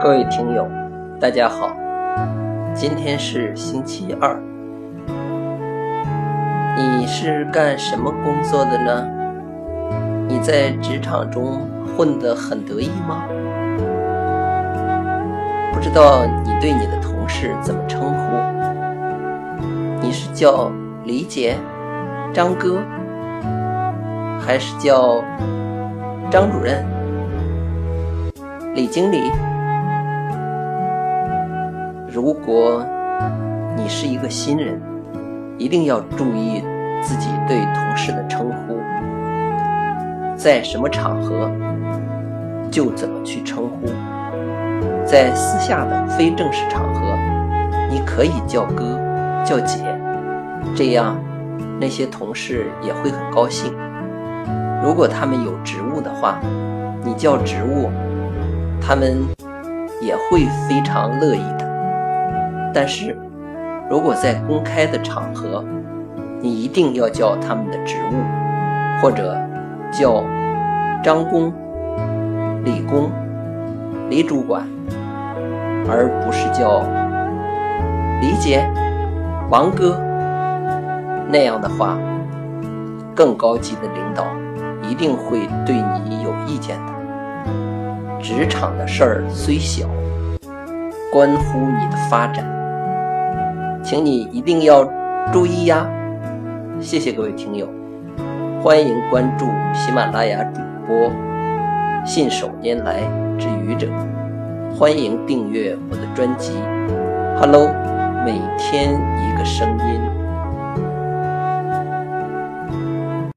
各位听友，大家好，今天是星期二。你是干什么工作的呢？你在职场中混得很得意吗？不知道你对你的同事怎么称呼？你是叫李姐、张哥，还是叫张主任、李经理？如果你是一个新人，一定要注意自己对同事的称呼，在什么场合就怎么去称呼。在私下的非正式场合，你可以叫哥、叫姐，这样那些同事也会很高兴。如果他们有职务的话，你叫职务，他们也会非常乐意的。但是，如果在公开的场合，你一定要叫他们的职务，或者叫张工、李工、李主管，而不是叫李姐、王哥。那样的话，更高级的领导一定会对你有意见的。职场的事儿虽小，关乎你的发展。请你一定要注意呀！谢谢各位听友，欢迎关注喜马拉雅主播信手拈来之愚者，欢迎订阅我的专辑。Hello，每天一个声音。